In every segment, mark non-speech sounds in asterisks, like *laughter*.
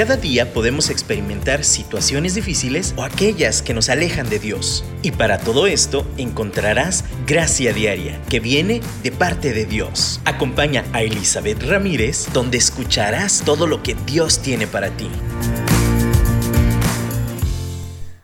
Cada día podemos experimentar situaciones difíciles o aquellas que nos alejan de Dios. Y para todo esto encontrarás gracia diaria que viene de parte de Dios. Acompaña a Elizabeth Ramírez donde escucharás todo lo que Dios tiene para ti.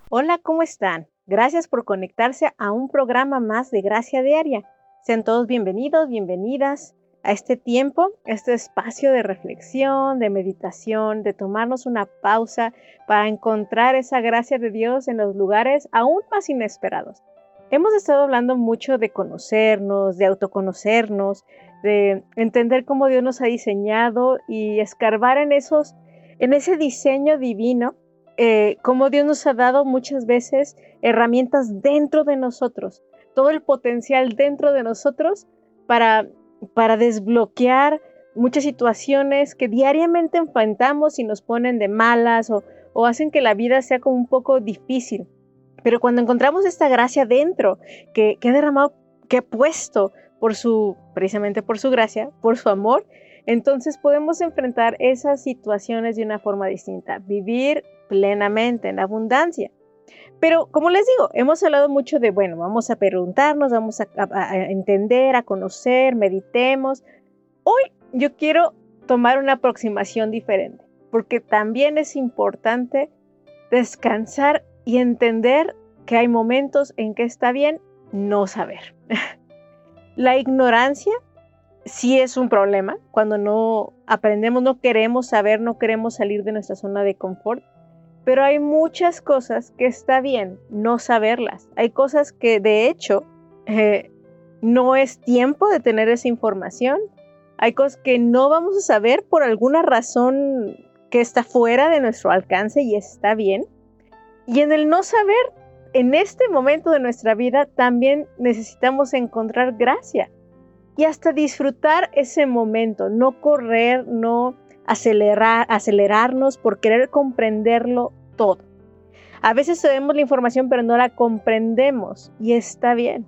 Hola, ¿cómo están? Gracias por conectarse a un programa más de Gracia Diaria. Sean todos bienvenidos, bienvenidas a este tiempo, este espacio de reflexión, de meditación, de tomarnos una pausa para encontrar esa gracia de Dios en los lugares aún más inesperados. Hemos estado hablando mucho de conocernos, de autoconocernos, de entender cómo Dios nos ha diseñado y escarbar en esos, en ese diseño divino, eh, cómo Dios nos ha dado muchas veces herramientas dentro de nosotros, todo el potencial dentro de nosotros para para desbloquear muchas situaciones que diariamente enfrentamos y nos ponen de malas o, hacen que la vida sea como un poco difícil. Pero cuando encontramos esta gracia dentro, que, que ha derramado, que ha puesto por su, precisamente por su gracia, por su amor, entonces podemos enfrentar esas situaciones de una forma distinta, vivir plenamente en abundancia. Pero como les digo, hemos hablado mucho de, bueno, vamos a preguntarnos, vamos a, entender, a conocer, meditemos. Hoy yo quiero tomar una aproximación diferente, porque también es importante descansar y entender que hay momentos en que está bien no saber. *laughs* La ignorancia sí es un problema cuando no aprendemos, no queremos saber, no queremos salir de nuestra zona de confort. Pero hay muchas cosas que está bien no saberlas. Hay cosas que de hecho eh, no es tiempo de tener esa información. Hay cosas que no vamos a saber por alguna razón que está fuera de nuestro alcance y está bien. Y en el no saber, en este momento de nuestra vida también necesitamos encontrar gracia y hasta disfrutar ese momento, no correr, no acelerar, acelerarnos por querer comprenderlo todo. A veces sabemos la información pero no la comprendemos y está bien.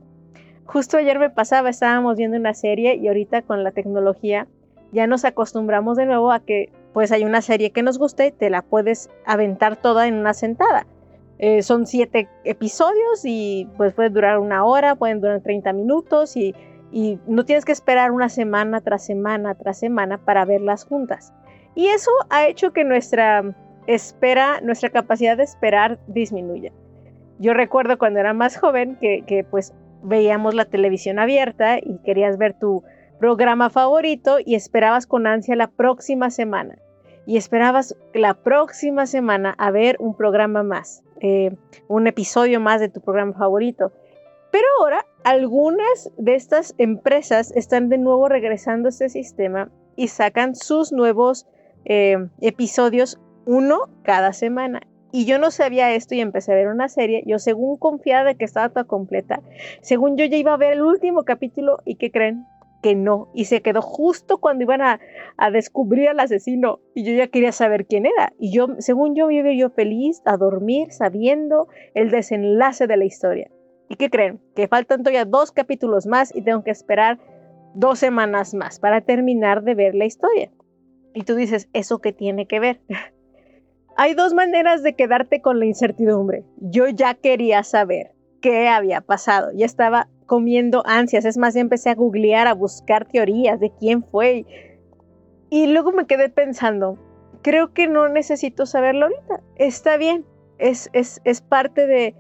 Justo ayer me pasaba, estábamos viendo una serie y ahorita con la tecnología ya nos acostumbramos de nuevo a que pues hay una serie que nos guste, te la puedes aventar toda en una sentada. Eh, son siete episodios y pues puede durar una hora, pueden durar 30 minutos y, y no tienes que esperar una semana tras semana tras semana para verlas juntas. Y eso ha hecho que nuestra espera, nuestra capacidad de esperar disminuya. Yo recuerdo cuando era más joven que, pues veíamos la televisión abierta y querías ver tu programa favorito y esperabas con ansia la próxima semana. Y esperabas la próxima semana a ver un programa más, eh, un episodio más de tu programa favorito. Pero ahora algunas de estas empresas están de nuevo regresando a este sistema y sacan sus nuevos eh, episodios, uno cada semana. Y yo no sabía esto y empecé a ver una serie. Yo según confiaba de que estaba toda completa, según yo ya iba a ver el último capítulo y que creen que no. Y se quedó justo cuando iban a, descubrir al asesino y yo ya quería saber quién era. Y yo, según yo, vivo yo feliz a dormir sabiendo el desenlace de la historia. ¿Y qué creen? Que faltan todavía dos capítulos más y tengo que esperar dos semanas más para terminar de ver la historia. Y tú dices, ¿eso qué tiene que ver? *laughs* Hay dos maneras de quedarte con la incertidumbre. Yo ya quería saber qué había pasado. Ya estaba comiendo ansias. Es más, ya empecé a googlear, a buscar teorías de quién fue. Y luego me quedé pensando, creo que no necesito saberlo ahorita. Está bien. Es, es, es parte de...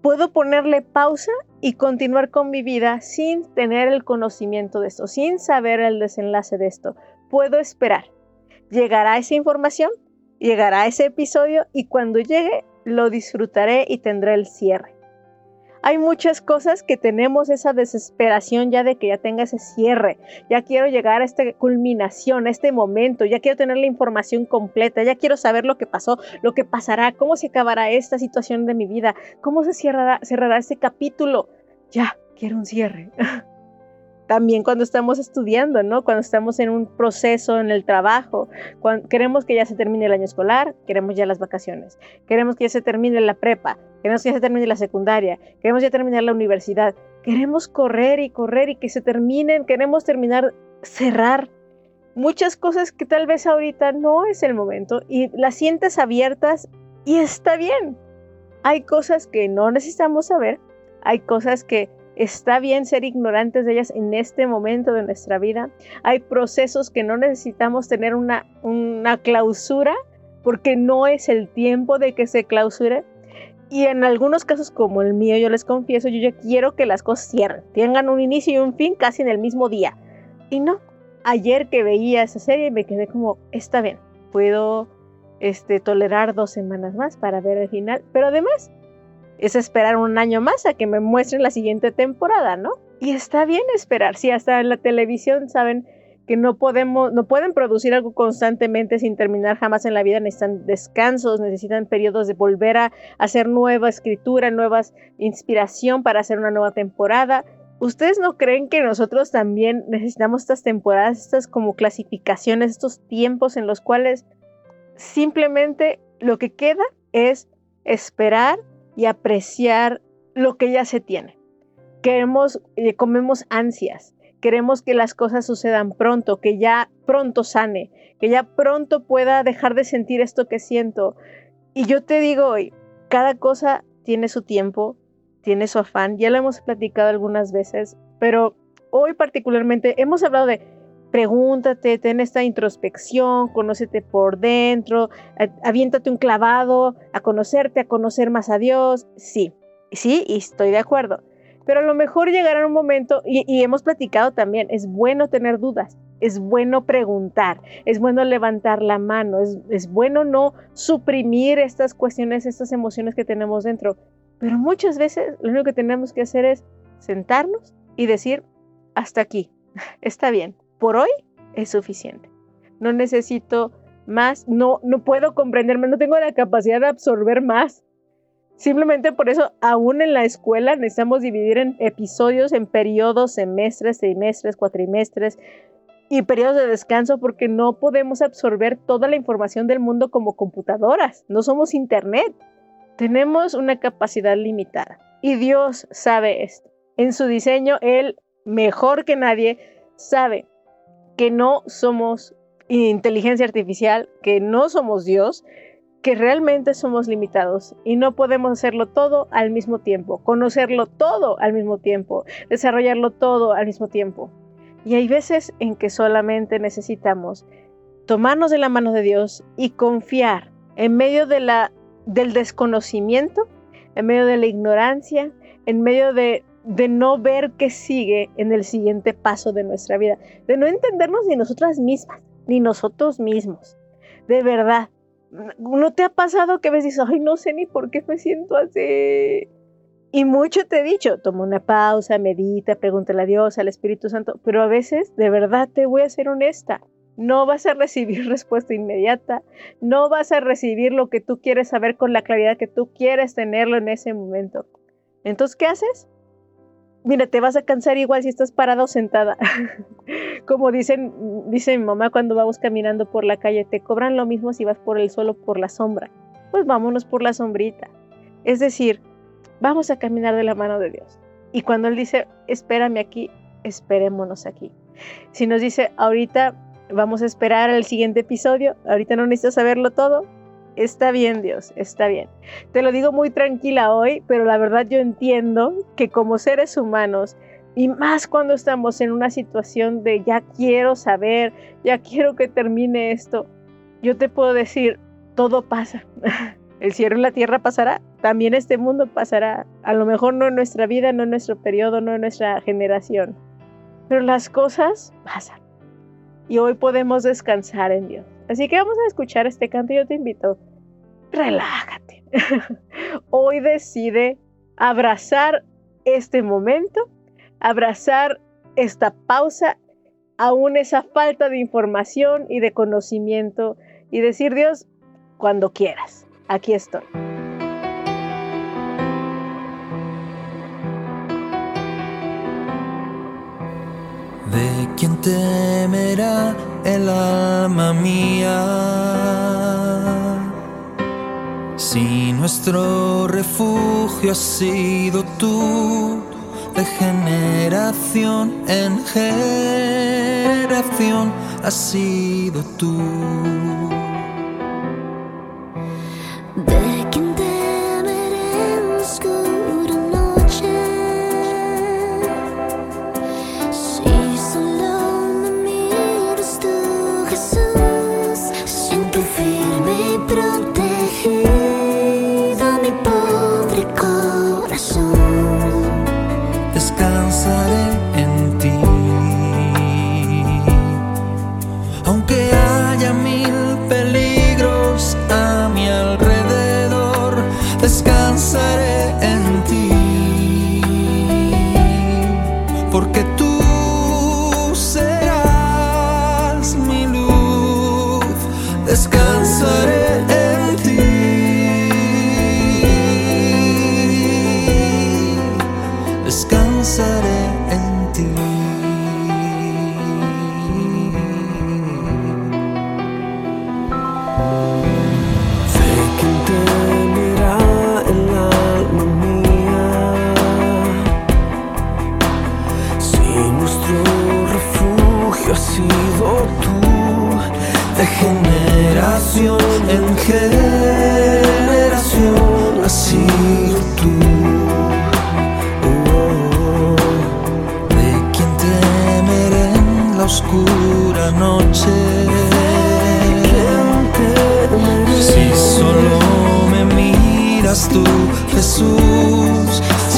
Puedo ponerle pausa y continuar con mi vida sin tener el conocimiento de esto, sin saber el desenlace de esto. Puedo esperar llegará esa información, llegará ese episodio y cuando llegue lo disfrutaré y tendré el cierre. Hay muchas cosas que tenemos esa desesperación ya de que ya tenga ese cierre. Ya quiero llegar a esta culminación, a este momento. Ya quiero tener la información completa. Ya quiero saber lo que pasó, lo que pasará, cómo se acabará esta situación de mi vida, cómo se cerrará, cerrará este capítulo. Ya, quiero un cierre. *laughs* también cuando estamos estudiando, ¿no? Cuando estamos en un proceso en el trabajo, queremos que ya se termine el año escolar, queremos ya las vacaciones, queremos que ya se termine la prepa, queremos que ya se termine la secundaria, queremos ya terminar la universidad, queremos correr y correr y que se terminen, queremos terminar, cerrar muchas cosas que tal vez ahorita no es el momento y las sientes abiertas y está bien. Hay cosas que no necesitamos saber, hay cosas que está bien ser ignorantes de ellas en este momento de nuestra vida. Hay procesos que no necesitamos tener una, una clausura porque no es el tiempo de que se clausure. Y en algunos casos como el mío, yo les confieso, yo ya quiero que las cosas cierren, tengan un inicio y un fin casi en el mismo día. Y no, ayer que veía esa serie me quedé como, está bien, puedo este, tolerar dos semanas más para ver el final, pero además es esperar un año más a que me muestren la siguiente temporada, ¿no? Y está bien esperar, si hasta en la televisión saben que no podemos, no pueden producir algo constantemente sin terminar jamás en la vida, necesitan descansos, necesitan periodos de volver a hacer nueva escritura, nuevas inspiración para hacer una nueva temporada. ¿Ustedes no creen que nosotros también necesitamos estas temporadas, estas como clasificaciones, estos tiempos en los cuales simplemente lo que queda es esperar y apreciar lo que ya se tiene? Queremos, eh, comemos ansias, queremos que las cosas sucedan pronto, que ya pronto sane, que ya pronto pueda dejar de sentir esto que siento. Y yo te digo hoy, cada cosa tiene su tiempo, tiene su afán, ya lo hemos platicado algunas veces, pero hoy particularmente hemos hablado de pregúntate, ten esta introspección, conócete por dentro, aviéntate un clavado, a conocerte, a conocer más a Dios. Sí, sí, y estoy de acuerdo. Pero a lo mejor llegará un momento, y, hemos platicado también, es bueno tener dudas, es bueno preguntar, es bueno levantar la mano, es, es bueno no suprimir estas cuestiones, estas emociones que tenemos dentro. Pero muchas veces lo único que tenemos que hacer es sentarnos y decir, hasta aquí, *laughs* está bien, por hoy es suficiente. No necesito más, no, no puedo comprenderme, no tengo la capacidad de absorber más. Simplemente por eso, aún en la escuela, necesitamos dividir en episodios, en periodos, semestres, trimestres, cuatrimestres y periodos de descanso, porque no podemos absorber toda la información del mundo como computadoras. No somos Internet. Tenemos una capacidad limitada. Y Dios sabe esto. En su diseño, Él, mejor que nadie, sabe que no somos inteligencia artificial, que no somos Dios, que realmente somos limitados y no podemos hacerlo todo al mismo tiempo, conocerlo todo al mismo tiempo, desarrollarlo todo al mismo tiempo. Y hay veces en que solamente necesitamos tomarnos de la mano de Dios y confiar en medio de la del desconocimiento, en medio de la ignorancia, en medio de, de no ver qué sigue en el siguiente paso de nuestra vida, de no entendernos ni nosotras mismas, ni nosotros mismos. De verdad, ¿no te ha pasado que a veces dices, ay, no sé ni por qué me siento así? Y mucho te he dicho, toma una pausa, medita, pregúntale a Dios, al Espíritu Santo, pero a veces, de verdad, te voy a ser honesta, no vas a *laughs* recibir respuesta inmediata, no vas a recibir lo que tú quieres saber con la claridad que tú quieres tenerlo en ese momento. Entonces, ¿qué haces? Mira, te vas a cansar igual si estás parada o sentada. *laughs* Como dicen, dice mi mamá cuando vamos caminando por la calle, te cobran lo mismo si vas por el suelo o por la sombra. Pues vámonos por la sombrita. Es decir, vamos a caminar de la mano de Dios. Y cuando Él dice, espérame aquí, esperémonos aquí. Si nos dice, ahorita Vamos a esperar al siguiente episodio. Ahorita no necesitas saberlo todo. Está bien, Dios, está bien. Te lo digo muy tranquila hoy, pero la verdad yo entiendo que como seres humanos, y más cuando estamos en una situación de ya quiero saber, ya quiero que termine esto, yo te puedo decir, todo pasa. *laughs* El cielo y la tierra pasará, también este mundo pasará. A lo mejor no en nuestra vida, no en nuestro periodo, no en nuestra generación, pero las cosas pasan y hoy podemos descansar en Dios. Así que vamos a escuchar este canto y yo te invito, relájate. *laughs* hoy decide abrazar este momento, abrazar esta pausa, aún esa falta de información y de conocimiento y decir Dios, cuando quieras, aquí estoy. ¿De quién temerá el alma mía? Si nuestro refugio has sido tú, de generación en generación, has sido tú.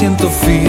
siento frío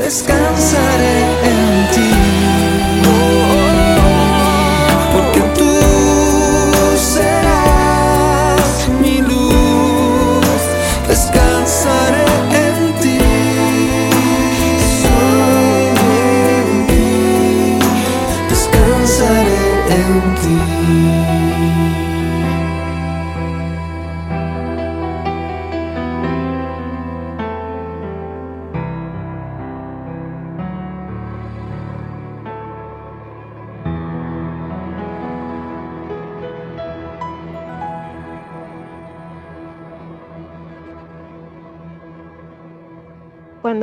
descansaré.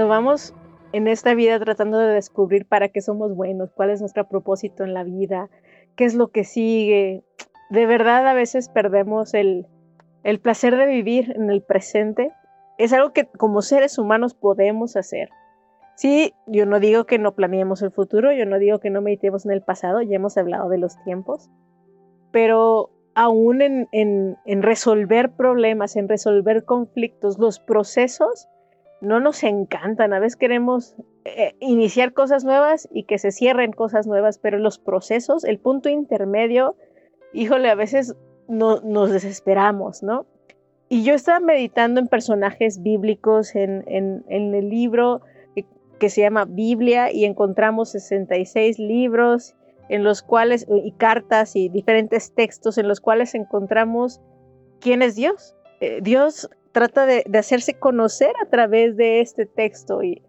Vamos en esta vida tratando de descubrir para qué somos buenos, cuál es nuestro propósito en la vida, qué es lo que sigue, de verdad a veces perdemos el, el placer de vivir en el presente. Es algo que como seres humanos podemos hacer. Sí, yo no digo que no planeemos el futuro, yo no digo que no meditemos en el pasado, ya hemos hablado de los tiempos, pero aún en, en resolver problemas, en resolver conflictos, los procesos no nos encantan. A veces queremos eh, iniciar cosas nuevas y que se cierren cosas nuevas, pero los procesos, el punto intermedio, híjole, a veces no, nos desesperamos, ¿no? Y yo estaba meditando en personajes bíblicos en, en, el libro que, que, se llama Biblia y encontramos 66 libros en los cuales, y cartas y diferentes textos en los cuales encontramos quién es Dios. Eh, Dios trata de, hacerse conocer a través de este texto y,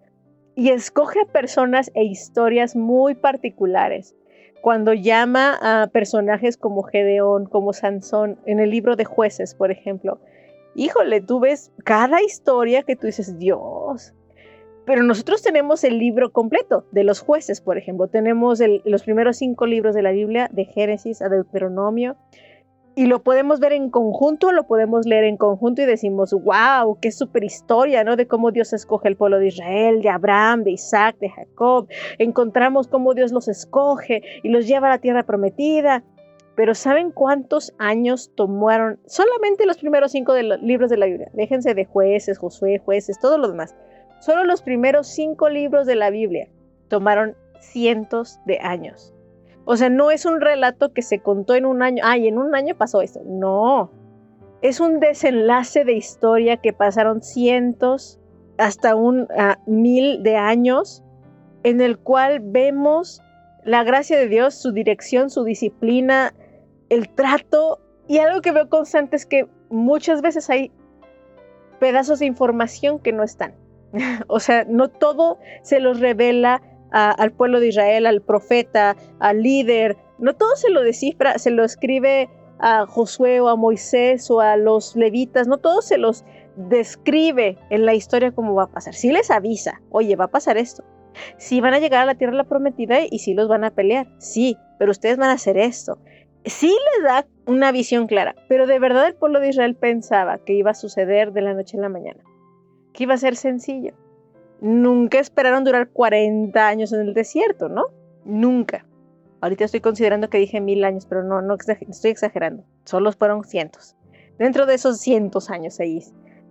y escoge personas e historias muy particulares. Cuando llama a personajes como Gedeón, como Sansón, en el libro de jueces, por ejemplo, híjole, tú ves cada historia que tú dices, Dios, Pero nosotros tenemos el libro completo de los jueces, por ejemplo. Tenemos los primeros cinco libros de la Biblia, de Génesis a Deuteronomio, y lo podemos ver en conjunto, lo podemos leer en conjunto y decimos, wow, qué super historia, ¿no? De cómo Dios escoge el pueblo de Israel, de Abraham, de Isaac, de Jacob. Encontramos cómo Dios los escoge y los lleva a la tierra prometida. Pero ¿saben cuántos años tomaron solamente los primeros cinco de los libros de la Biblia? Déjense de jueces, Josué, jueces, todo lo demás. Solo los primeros cinco libros de la Biblia tomaron cientos de años. O sea, no es un relato que se contó en un año, ay, en un año pasó esto. No, es un desenlace de historia que pasaron cientos hasta un ah, mil de años en el cual vemos la gracia de Dios, su dirección, su disciplina, el trato y algo que veo constante es que muchas veces hay pedazos de información que no están. *laughs* o sea, no todo se los revela al pueblo de Israel, al profeta, al líder. No todo se lo descifra, se lo escribe a Josué o a Moisés o a los levitas, no todo se los describe en la historia cómo va a pasar. Sí les avisa, oye, va a pasar esto. Sí van a llegar a la tierra la prometida y sí los van a pelear, sí, pero ustedes van a hacer esto. Sí les da una visión clara, pero de verdad el pueblo de Israel pensaba que iba a suceder de la noche a la mañana, que iba a ser sencillo nunca esperaron durar 40 años en el desierto, ¿no? Nunca. Ahorita estoy considerando que dije mil años, pero no, no estoy exagerando. Solo fueron cientos. Dentro de esos cientos años ahí.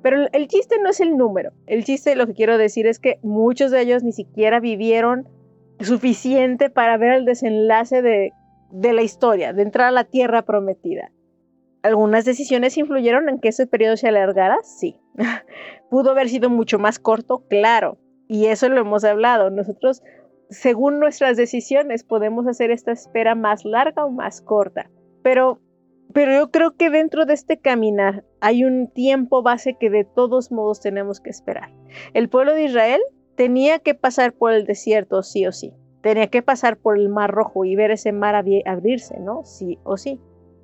Pero el chiste no es el número. El chiste, lo que quiero decir es que muchos de ellos ni siquiera vivieron suficiente para ver el desenlace de, de la historia, de entrar a la tierra prometida. ¿Algunas decisiones influyeron en que ese periodo se alargara? Sí. *laughs* ¿Pudo haber sido mucho más corto? Claro. Y eso lo hemos hablado. Nosotros, según nuestras decisiones, podemos hacer esta espera más larga o más corta. Pero, pero yo creo que dentro de este caminar hay un tiempo base que de todos modos tenemos que esperar. El pueblo de Israel tenía que pasar por el desierto sí o sí. Tenía que pasar por el mar rojo y ver ese mar abrirse, ¿no? Sí o sí.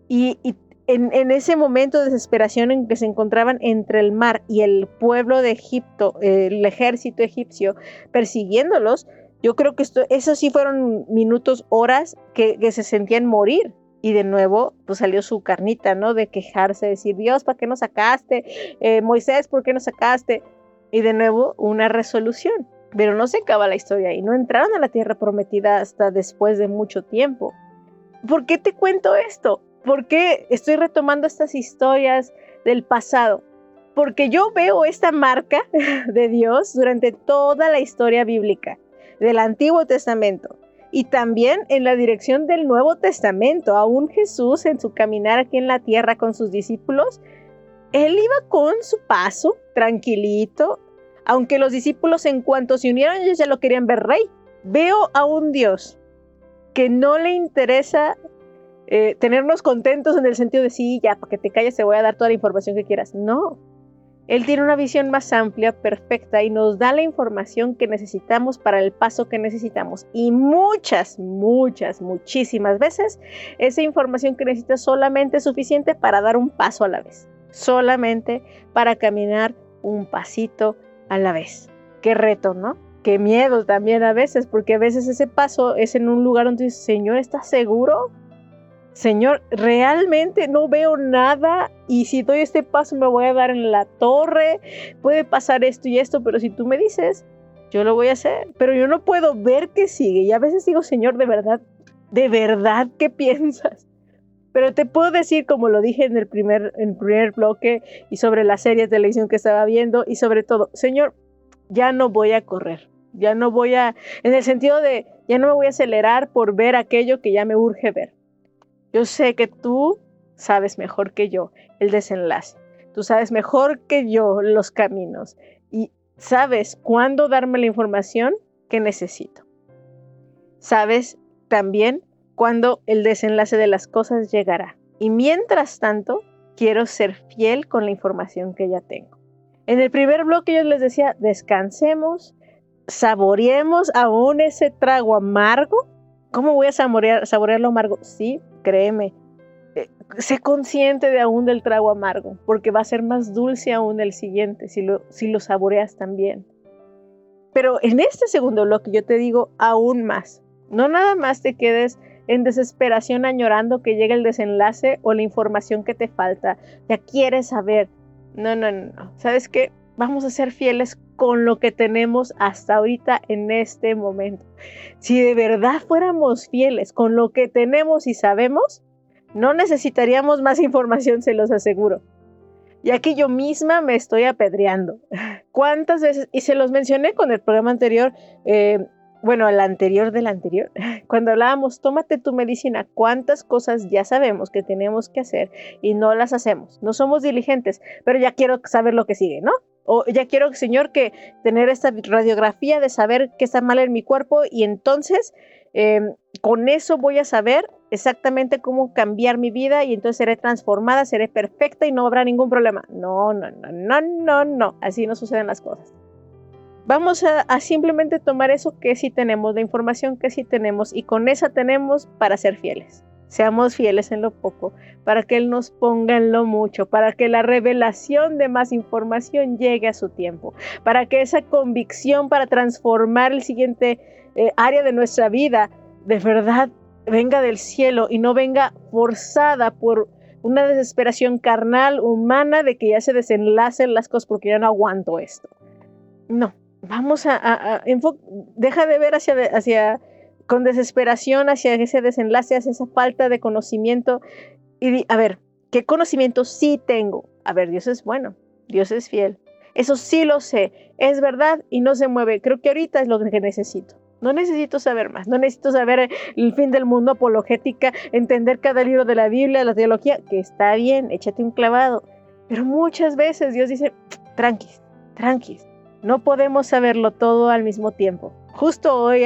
Y, y, en, ese momento de desesperación en que se encontraban entre el mar y el pueblo de Egipto, el ejército egipcio, persiguiéndolos, yo creo que esto, esos sí fueron minutos, horas que, se sentían morir. Y de nuevo, pues salió su carnita, ¿no? De quejarse, decir, Dios, ¿para qué nos sacaste? Eh, Moisés, ¿por qué nos sacaste? Y de nuevo, una resolución. Pero no se acaba la historia y no entraron a la tierra prometida hasta después de mucho tiempo. ¿Por qué te cuento esto? ¿Por qué estoy retomando estas historias del pasado? Porque yo veo esta marca *laughs* de Dios durante toda la historia bíblica del Antiguo Testamento y también en la dirección del Nuevo Testamento. Aún Jesús en su caminar aquí en la tierra con sus discípulos, él iba con su paso, tranquilito, aunque los discípulos en cuanto se unieron ellos ya lo querían ver rey. Veo a un Dios que no le interesa eh, tenernos contentos en el sentido de sí, ya, para que te calles te voy a dar toda la información que quieras. No, él tiene una visión más amplia, perfecta y nos da la información que necesitamos para el paso que necesitamos. Y muchas, muchas, muchísimas veces esa información que necesitas solamente es suficiente para dar un paso a la vez. Solamente para caminar un pasito a la vez. Qué reto, ¿no? Qué miedo también a veces, porque a veces ese paso es en un lugar donde dices, Señor, ¿estás seguro? Señor, realmente no veo nada y si doy este paso me voy a dar en la torre, puede pasar esto y esto, pero si tú me dices, yo lo voy a hacer, pero yo no puedo ver qué sigue y a veces digo, Señor, de verdad, de verdad, ¿qué piensas? Pero te puedo decir, como lo dije en el primer, en el primer bloque y sobre la serie de televisión que estaba viendo y sobre todo, Señor, ya no voy a correr, ya no voy a, en el sentido de, ya no me voy a acelerar por ver aquello que ya me urge ver yo sé que tú sabes mejor que yo el desenlace. Tú sabes mejor que yo los caminos y sabes cuándo darme la información que necesito. Sabes también cuándo el desenlace de las cosas llegará. Y mientras tanto, quiero ser fiel con la información que ya tengo. En el primer bloque yo les decía, descansemos, saboreemos aún ese trago amargo. ¿Cómo voy a saborear, saborear lo amargo? Sí, créeme, eh, sé consciente de aún del trago amargo, porque va a ser más dulce aún el siguiente si lo, si lo saboreas también. Pero en este segundo bloque yo te digo aún más. No nada más te quedes en desesperación añorando que llegue el desenlace o la información que te falta. Ya quieres saber. No, no, no. ¿Sabes qué? Vamos a ser fieles con lo que tenemos hasta ahorita en este momento. Si de verdad fuéramos fieles con lo que tenemos y sabemos, no necesitaríamos más información, se los aseguro. Ya que yo misma me estoy apedreando. *laughs* ¿Cuántas veces? Y se los mencioné con el programa anterior, eh, bueno, el anterior del anterior, *laughs* cuando hablábamos, tómate tu medicina, cuántas cosas ya sabemos que tenemos que hacer y no las hacemos. No somos diligentes, pero ya quiero saber lo que sigue, ¿no? O ya quiero, Señor, que tener esta radiografía de saber qué está mal en mi cuerpo y entonces em, con eso voy a saber exactamente cómo cambiar mi vida y entonces seré transformada, seré perfecta y no habrá ningún problema. No, no, no, no, no, no. Así no suceden las cosas. Vamos a, a simplemente tomar eso que sí tenemos, la información que sí tenemos y con esa tenemos para ser fieles. Seamos fieles en lo poco, para que Él nos ponga en lo mucho, para que la revelación de más información llegue a su tiempo, para que esa convicción para transformar el siguiente eh, área de nuestra vida de verdad venga del cielo y no venga forzada por una desesperación carnal, humana, de que ya se desenlacen las cosas porque ya no aguanto esto. No, vamos a, deja de ver hacia con desesperación hacia ese desenlace, hacia esa falta de conocimiento. Y a ver, ¿qué conocimiento sí tengo? A ver, Dios es bueno, Dios es fiel. Eso sí lo sé, es verdad y no se mueve. Creo que ahorita es lo que necesito. No necesito saber más, no necesito saber el fin del mundo, apologética, entender cada libro de la Biblia, la teología, que está bien, échate un clavado. Pero muchas veces Dios dice, tranquis, tranquis, no podemos saberlo todo al mismo tiempo. Justo hoy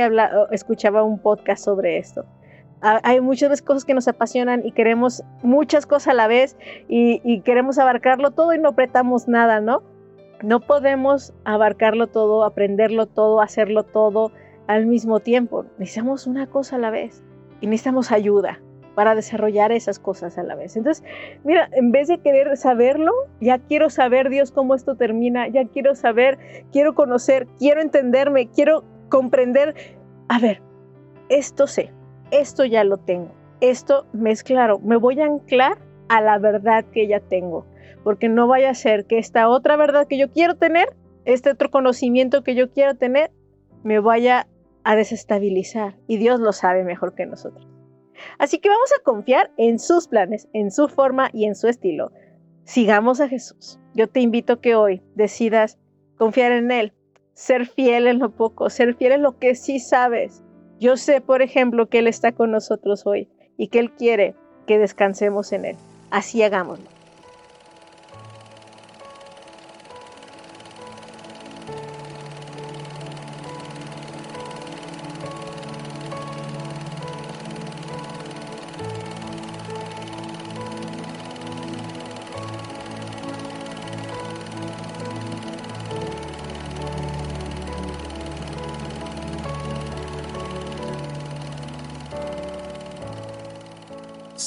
escuchaba un podcast sobre esto. Hay muchas cosas que nos apasionan y queremos muchas cosas a la vez y, queremos abarcarlo todo y no apretamos nada, ¿no? No podemos abarcarlo todo, aprenderlo todo, hacerlo todo al mismo tiempo. Necesitamos una cosa a la vez y necesitamos ayuda para desarrollar esas cosas a la vez. Entonces, mira, en vez de querer saberlo, ya quiero saber Dios cómo esto termina, ya quiero saber, quiero conocer, quiero entenderme, quiero comprender, a ver, esto sé, esto ya lo tengo, esto me es claro, me voy a anclar a la verdad que ya tengo, porque no vaya a ser que esta otra verdad que yo quiero tener, este otro conocimiento que yo quiero tener, me vaya a desestabilizar y Dios lo sabe mejor que nosotros. Así que vamos a confiar en sus planes, en su forma y en su estilo. Sigamos a Jesús. Yo te invito que hoy decidas confiar en Él, ser fiel en lo poco, ser fiel en lo que sí sabes. Yo sé, por ejemplo, que Él está con nosotros hoy y que Él quiere que descansemos en Él. Así hagámoslo.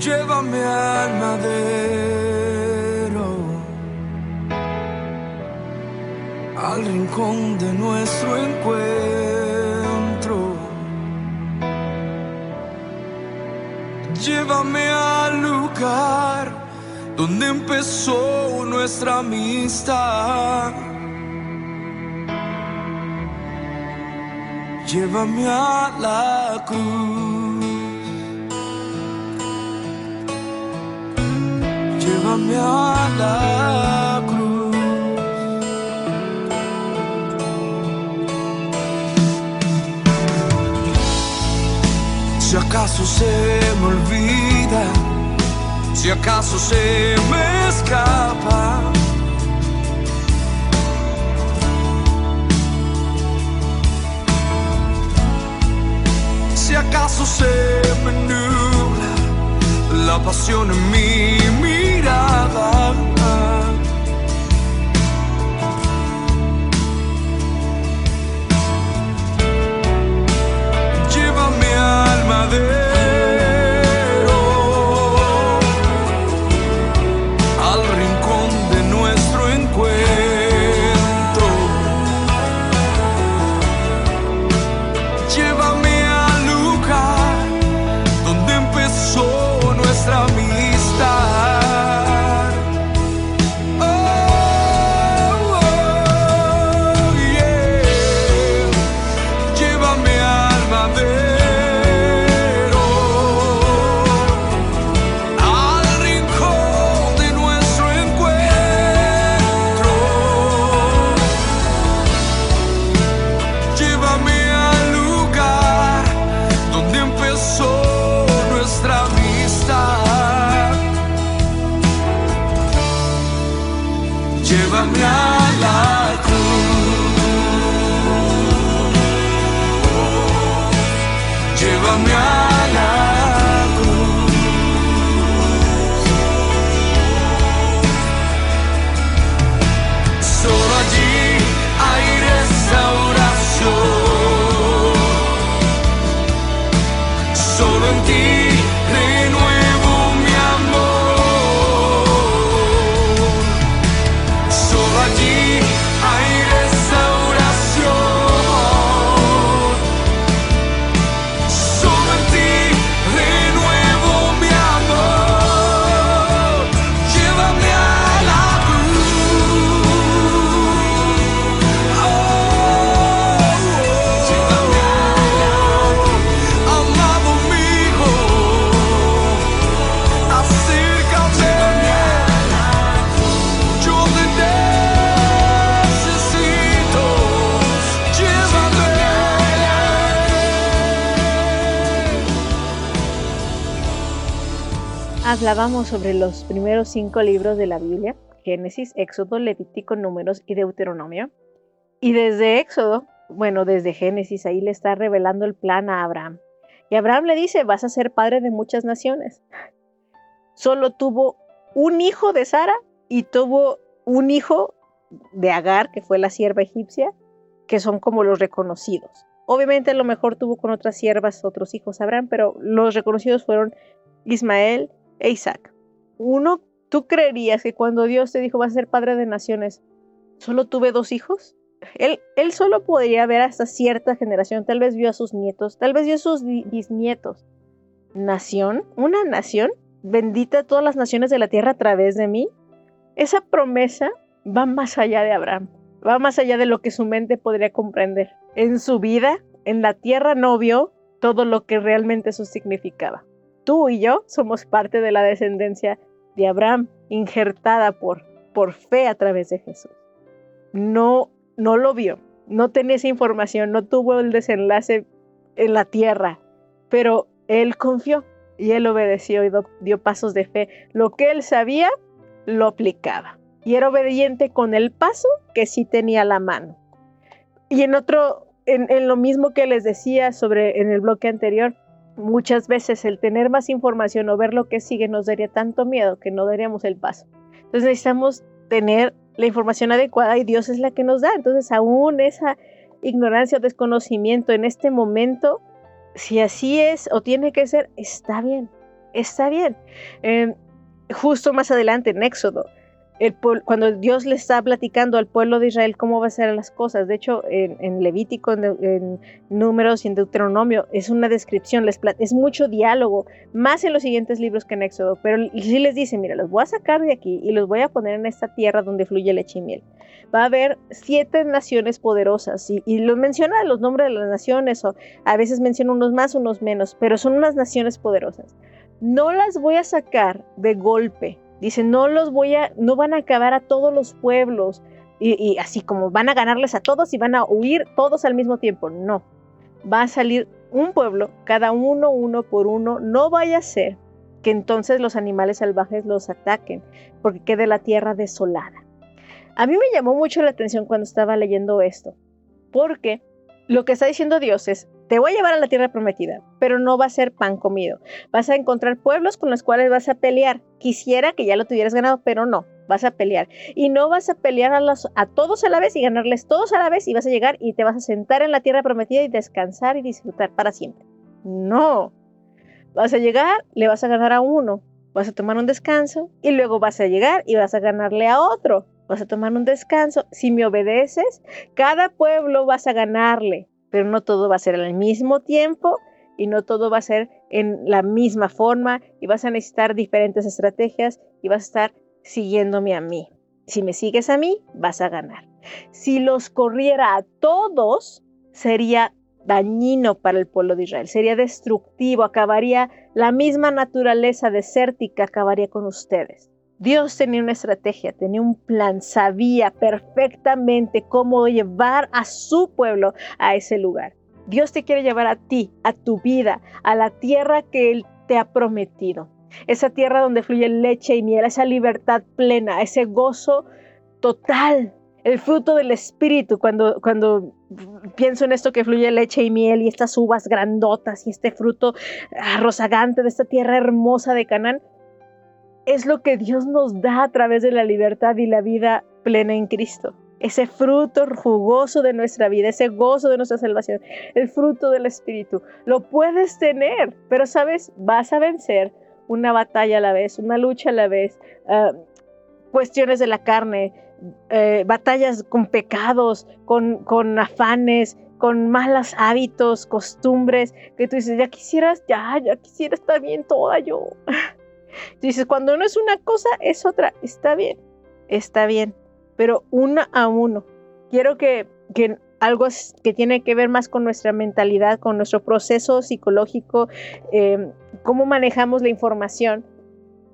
llévame al madero, al rincón de nuestro encuentro. Llévame al lugar donde empezó nuestra amistad. Llévame a la cruz. Llévame a. Si acaso se me olvida, si acaso se me escapa. acaso se me nubla la pasión en mi mirada. Llévame al madero, Hablábamos sobre los primeros cinco libros de la Biblia, Génesis, Éxodo, Levítico, Números y Deuteronomio. Y desde Éxodo, bueno, desde Génesis, ahí le está revelando el plan a Abraham. Y Abraham le dice, vas a ser padre de muchas naciones. Solo tuvo un hijo de Sara y tuvo un hijo de Agar, que fue la sierva egipcia, que son como los reconocidos. Obviamente a lo mejor tuvo con otras siervas otros hijos Abraham, pero los reconocidos fueron Ismael Isaac. Uno, ¿tú creerías que cuando Dios te dijo vas a ser padre de naciones, solo tuve dos hijos? Él, él solo podría ver hasta cierta generación, tal vez vio a sus nietos, tal vez vio a sus bi- bisnietos. ¿Nación? ¿Una nación? Bendita todas las naciones de la tierra a través de mí. Esa promesa va más allá de Abraham, va más allá de lo que su mente podría comprender. En su vida, en la tierra no vio todo lo que realmente eso significaba. Tú y yo somos parte de la descendencia de Abraham, injertada por, por fe a través de Jesús. No, no lo vio, no tenía esa información, no tuvo el desenlace en la tierra, pero él confió y él obedeció y dio pasos de fe. Lo que él sabía, lo aplicaba. Y era obediente con el paso que sí tenía la mano. Y en otro, en, en lo mismo que les decía sobre en el bloque anterior, muchas veces el tener más información o ver lo que sigue nos daría tanto miedo que no daríamos el paso. Entonces necesitamos tener la información adecuada y Dios es la que nos da. Entonces aún esa ignorancia o desconocimiento en este momento, si así es o tiene que ser, está bien, está bien. Eh, justo más adelante en Éxodo, cuando Dios le está platicando al pueblo de Israel cómo va a ser las cosas, de hecho en, Levítico, en, Números y en Deuteronomio es una descripción, les es mucho diálogo, más en los siguientes libros que en Éxodo, pero sí les dice, mira, los voy a sacar de aquí y los voy a poner en esta tierra donde fluye leche y. Va a haber siete naciones poderosas y, y los menciona los nombres de las naciones o a veces menciona unos más, unos menos, pero son unas naciones poderosas. No las voy a sacar de golpe, Dice, no los voy a, no van a acabar a todos los pueblos y, y así como van a ganarles a todos y van a huir todos al mismo tiempo. No, va a salir un pueblo, cada uno, uno por uno. No vaya a ser que entonces los animales salvajes los ataquen, porque quede la tierra desolada. A mí me llamó mucho la atención cuando estaba leyendo esto, porque lo que está diciendo Dios es, te voy a llevar a la tierra prometida, pero no va a ser pan comido. Vas a encontrar pueblos con los cuales vas a pelear. Quisiera que ya lo tuvieras ganado, pero no, vas a pelear. Y no vas a pelear a, a todos a la vez y ganarles todos a la vez y vas a llegar y te vas a sentar en la tierra prometida y descansar y disfrutar para siempre. No. Vas a llegar, le vas a ganar a uno, vas a tomar un descanso y luego vas a llegar y vas a ganarle a otro. Vas a tomar un descanso. Si me obedeces, cada pueblo vas a ganarle pero no todo va a ser al mismo tiempo y no todo va a ser en la misma forma y vas a necesitar diferentes estrategias y vas a estar siguiéndome a mí. Si me sigues a mí, vas a ganar. Si los corriera a todos, sería dañino para el pueblo de Israel, sería destructivo, acabaría la misma naturaleza desértica, acabaría con ustedes. Dios tenía una estrategia, tenía un plan, sabía perfectamente cómo llevar a su pueblo a ese lugar. Dios te quiere llevar a ti, a tu vida, a la tierra que Él te ha prometido. Esa tierra donde fluye leche y miel, esa libertad plena, ese gozo total, el fruto del Espíritu. Cuando, cuando pienso en esto que fluye leche y miel y estas uvas grandotas y este fruto rozagante de esta tierra hermosa de Canaán, es lo que Dios nos da a través de la libertad y la vida plena en Cristo. Ese fruto jugoso de nuestra vida, ese gozo de nuestra salvación, el fruto del Espíritu. Lo puedes tener, pero sabes, vas a vencer una batalla a la vez, una lucha a la vez, uh, cuestiones de la carne, eh, batallas con pecados, con, con afanes, con malos hábitos, costumbres, que tú dices, ya quisieras, ya, ya quisiera estar bien toda yo. Dices, cuando no es una cosa, es otra. Está bien, está bien, pero una a uno. Quiero que, que algo que tiene que ver más con nuestra mentalidad, con nuestro proceso psicológico, eh, cómo manejamos la información,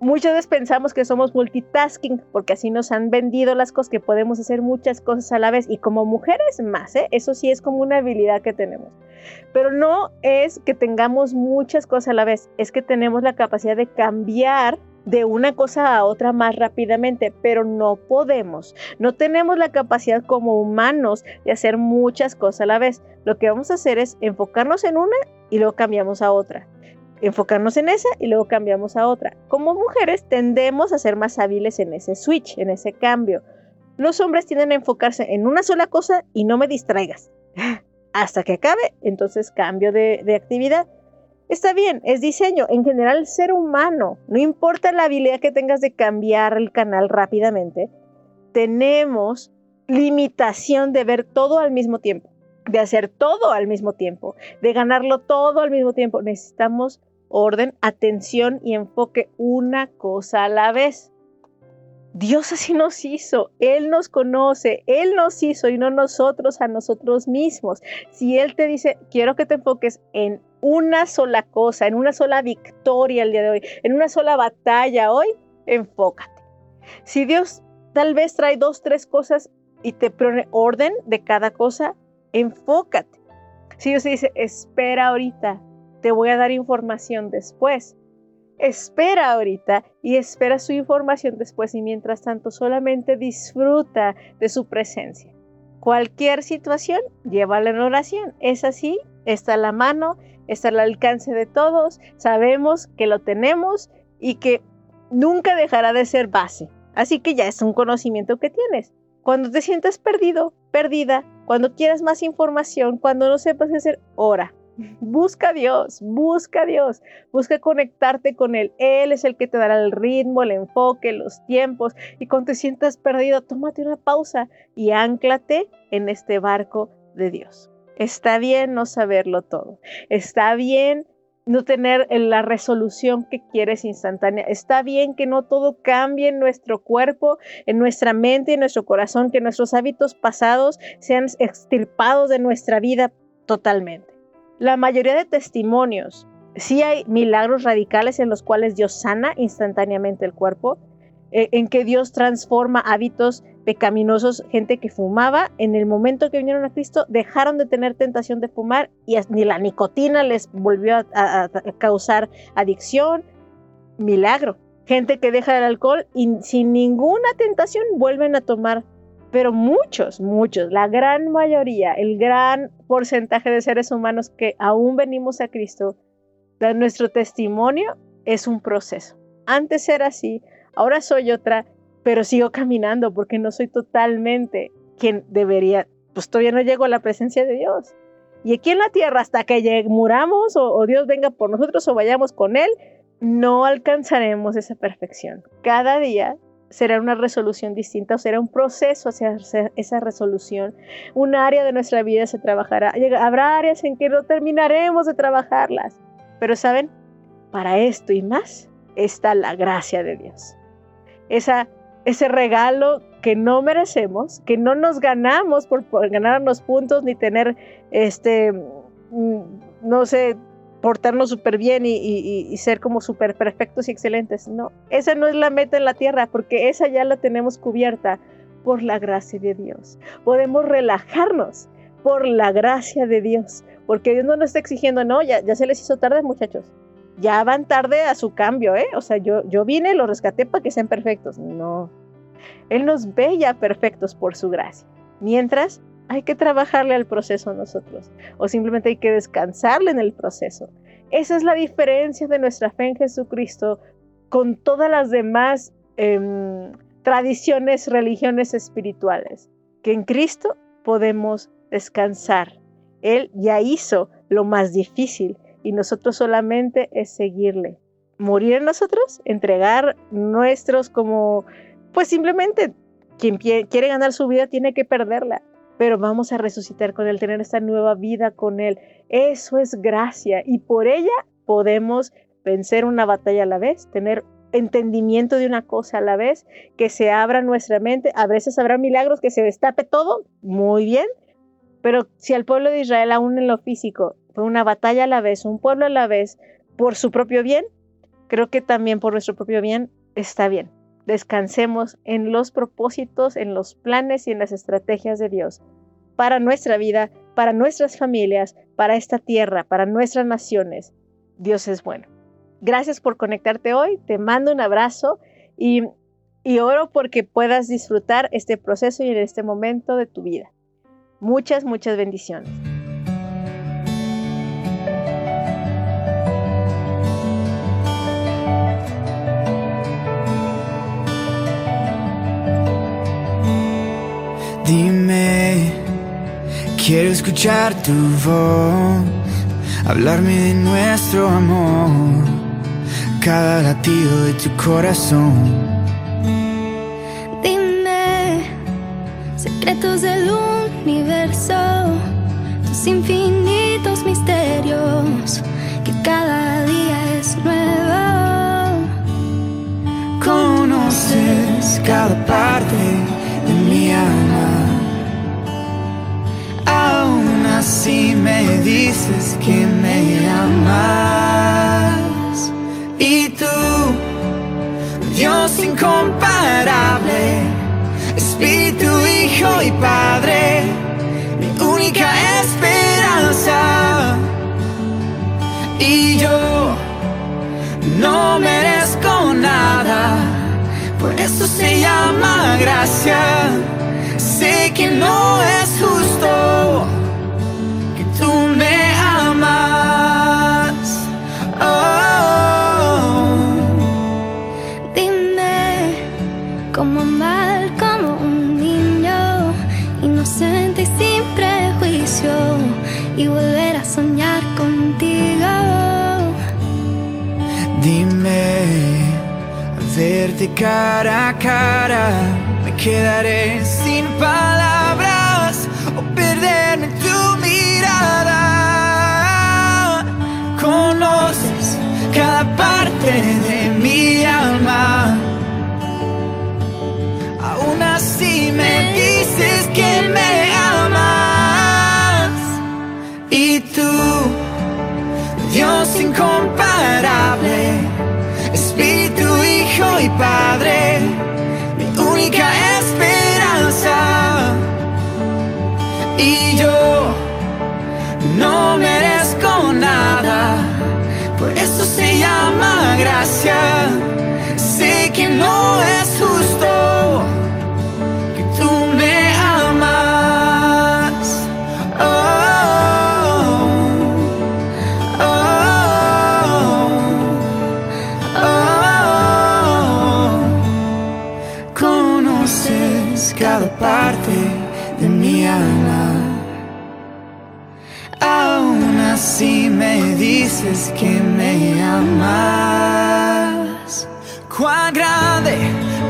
muchas veces pensamos que somos multitasking porque así nos han vendido las cosas que podemos hacer muchas cosas a la vez y como mujeres más, ¿eh? eso sí es como una habilidad que tenemos. Pero no es que tengamos muchas cosas a la vez, es que tenemos la capacidad de cambiar de una cosa a otra más rápidamente, pero no podemos. No tenemos la capacidad como humanos de hacer muchas cosas a la vez. Lo que vamos a hacer es enfocarnos en una y luego cambiamos a otra enfocarnos en esa y luego cambiamos a otra. Como mujeres tendemos a ser más hábiles en ese switch, en ese cambio. Los hombres tienden a enfocarse en una sola cosa y no me distraigas. *gasps* Hasta que acabe, entonces cambio de, actividad. Está bien, es diseño. En general, ser humano, no importa la habilidad que tengas de cambiar el canal rápidamente, tenemos limitación de ver todo al mismo tiempo de hacer todo al mismo tiempo, de ganarlo todo al mismo tiempo. Necesitamos orden, atención y enfoque una cosa a la vez. Dios así nos hizo, Él nos conoce, Él nos hizo y no nosotros a nosotros mismos. Si Él te dice, quiero que te enfoques en una sola cosa, en una sola victoria el día de hoy, en una sola batalla hoy, enfócate. Si Dios tal vez trae dos, tres cosas y te pone orden de cada cosa, enfócate. Si Dios dice, espera ahorita, te voy a dar información después. Espera ahorita y espera su información después y mientras tanto solamente disfruta de su presencia. Cualquier situación, llévala en oración. Es así, está a la mano, está al alcance de todos, sabemos que lo tenemos y que nunca dejará de ser base. Así que ya es un conocimiento que tienes. Cuando te sientas perdido, perdida, cuando quieras más información, cuando no sepas qué hacer, ora. Busca a Dios, busca a Dios, busca conectarte con Él. Él es el que te dará el ritmo, el enfoque, los tiempos. Y cuando te sientas perdido, tómate una pausa y anclate en este barco de Dios. Está bien no saberlo todo. Está bien no tener la resolución que quieres instantánea. Está bien que no todo cambie en nuestro cuerpo, en nuestra mente, en nuestro corazón, que nuestros hábitos pasados sean extirpados de nuestra vida totalmente. La mayoría de testimonios, sí hay milagros radicales en los cuales Dios sana instantáneamente el cuerpo, eh, en que Dios transforma hábitos pecaminosos, gente que fumaba, en el momento que vinieron a Cristo dejaron de tener tentación de fumar y ni la nicotina les volvió a, causar adicción. Milagro. Gente que deja el alcohol y sin ninguna tentación vuelven a tomar pero muchos, muchos, la gran mayoría, el gran porcentaje de seres humanos que aún venimos a Cristo, nuestro testimonio es un proceso. Antes era así, ahora soy otra, pero sigo caminando porque no soy totalmente quien debería, pues todavía no llego a la presencia de Dios. Y aquí en la tierra, hasta que muramos o, Dios venga por nosotros o vayamos con Él, no alcanzaremos esa perfección. Cada día será una resolución distinta o será un proceso hacia esa resolución. Un área de nuestra vida se trabajará. Habrá áreas en que no terminaremos de trabajarlas. Pero saben, para esto y más está la gracia de Dios. Esa, ese regalo que no merecemos, que no nos ganamos por, por ganarnos puntos ni tener, este, mm, no sé, portarnos súper bien y, ser como súper perfectos y excelentes. No, esa no es la meta en la tierra, porque esa ya la tenemos cubierta por la gracia de Dios. Podemos relajarnos por la gracia de Dios, porque Dios no nos está exigiendo, no, ya se les hizo tarde, muchachos. Ya van tarde a su cambio, ¿eh? O sea, yo, yo vine, los rescaté para que sean perfectos. No. Él nos ve ya perfectos por su gracia. Mientras, hay que trabajarle al proceso nosotros o simplemente hay que descansarle en el proceso. Esa es la diferencia de nuestra fe en Jesucristo con todas las demás em, tradiciones, religiones espirituales, que en Cristo podemos descansar. Él ya hizo lo más difícil y nosotros solamente es seguirle. Morir en nosotros, entregar nuestros como, pues simplemente quien quiere ganar su vida tiene que perderla pero vamos a resucitar con Él, tener esta nueva vida con Él. Eso es gracia y por ella podemos vencer una batalla a la vez, tener entendimiento de una cosa a la vez, que se abra nuestra mente. A veces habrá milagros, que se destape todo, muy bien, pero si al pueblo de Israel, aún en lo físico, fue una batalla a la vez, un pueblo a la vez, por su propio bien, creo que también por nuestro propio bien está bien descansemos en los propósitos, en los planes y en las estrategias de Dios para nuestra vida, para nuestras familias, para esta tierra, para nuestras naciones. Dios es bueno. Gracias por conectarte hoy, te mando un abrazo y, y oro porque puedas disfrutar este proceso y en este momento de tu vida. Muchas, muchas bendiciones. Quiero escuchar tu voz, hablarme de nuestro amor, cada latido de tu corazón. Dime secretos del universo, tus infinitos misterios, que cada día es nuevo. Conoces cada parte de mi alma. Así me dices que me amas. Y tú, Dios incomparable, Espíritu, Hijo y Padre, mi única esperanza. Y yo no merezco nada, por eso se llama gracia. Sé que no es justo cómo amar como un niño, inocente y sin prejuicio, y volver a soñar contigo. Dime, a verte cara a cara, me quedaré sin palabras o perderme tu mirada. Conoces cada parte de mi alma. Así me dices que me amas. Y tú Dios incomparable, Espíritu, Hijo y Padre, mi única esperanza. Y yo no merezco nada, por eso se llama gracia. Sé que no es cada parte de mi alma. Aún así me dices que me amas. Cuán grande,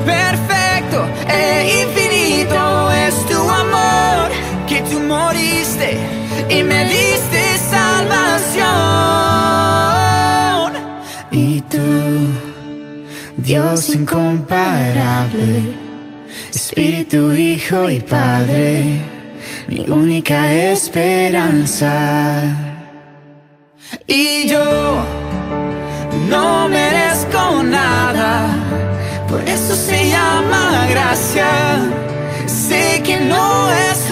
perfecto e infinito es tu amor, que tú moriste y me diste salvación. Y tú, Dios incomparable Espíritu, Hijo y Padre, mi única esperanza. Y yo no merezco nada, por eso se llama gracia. Sé que no es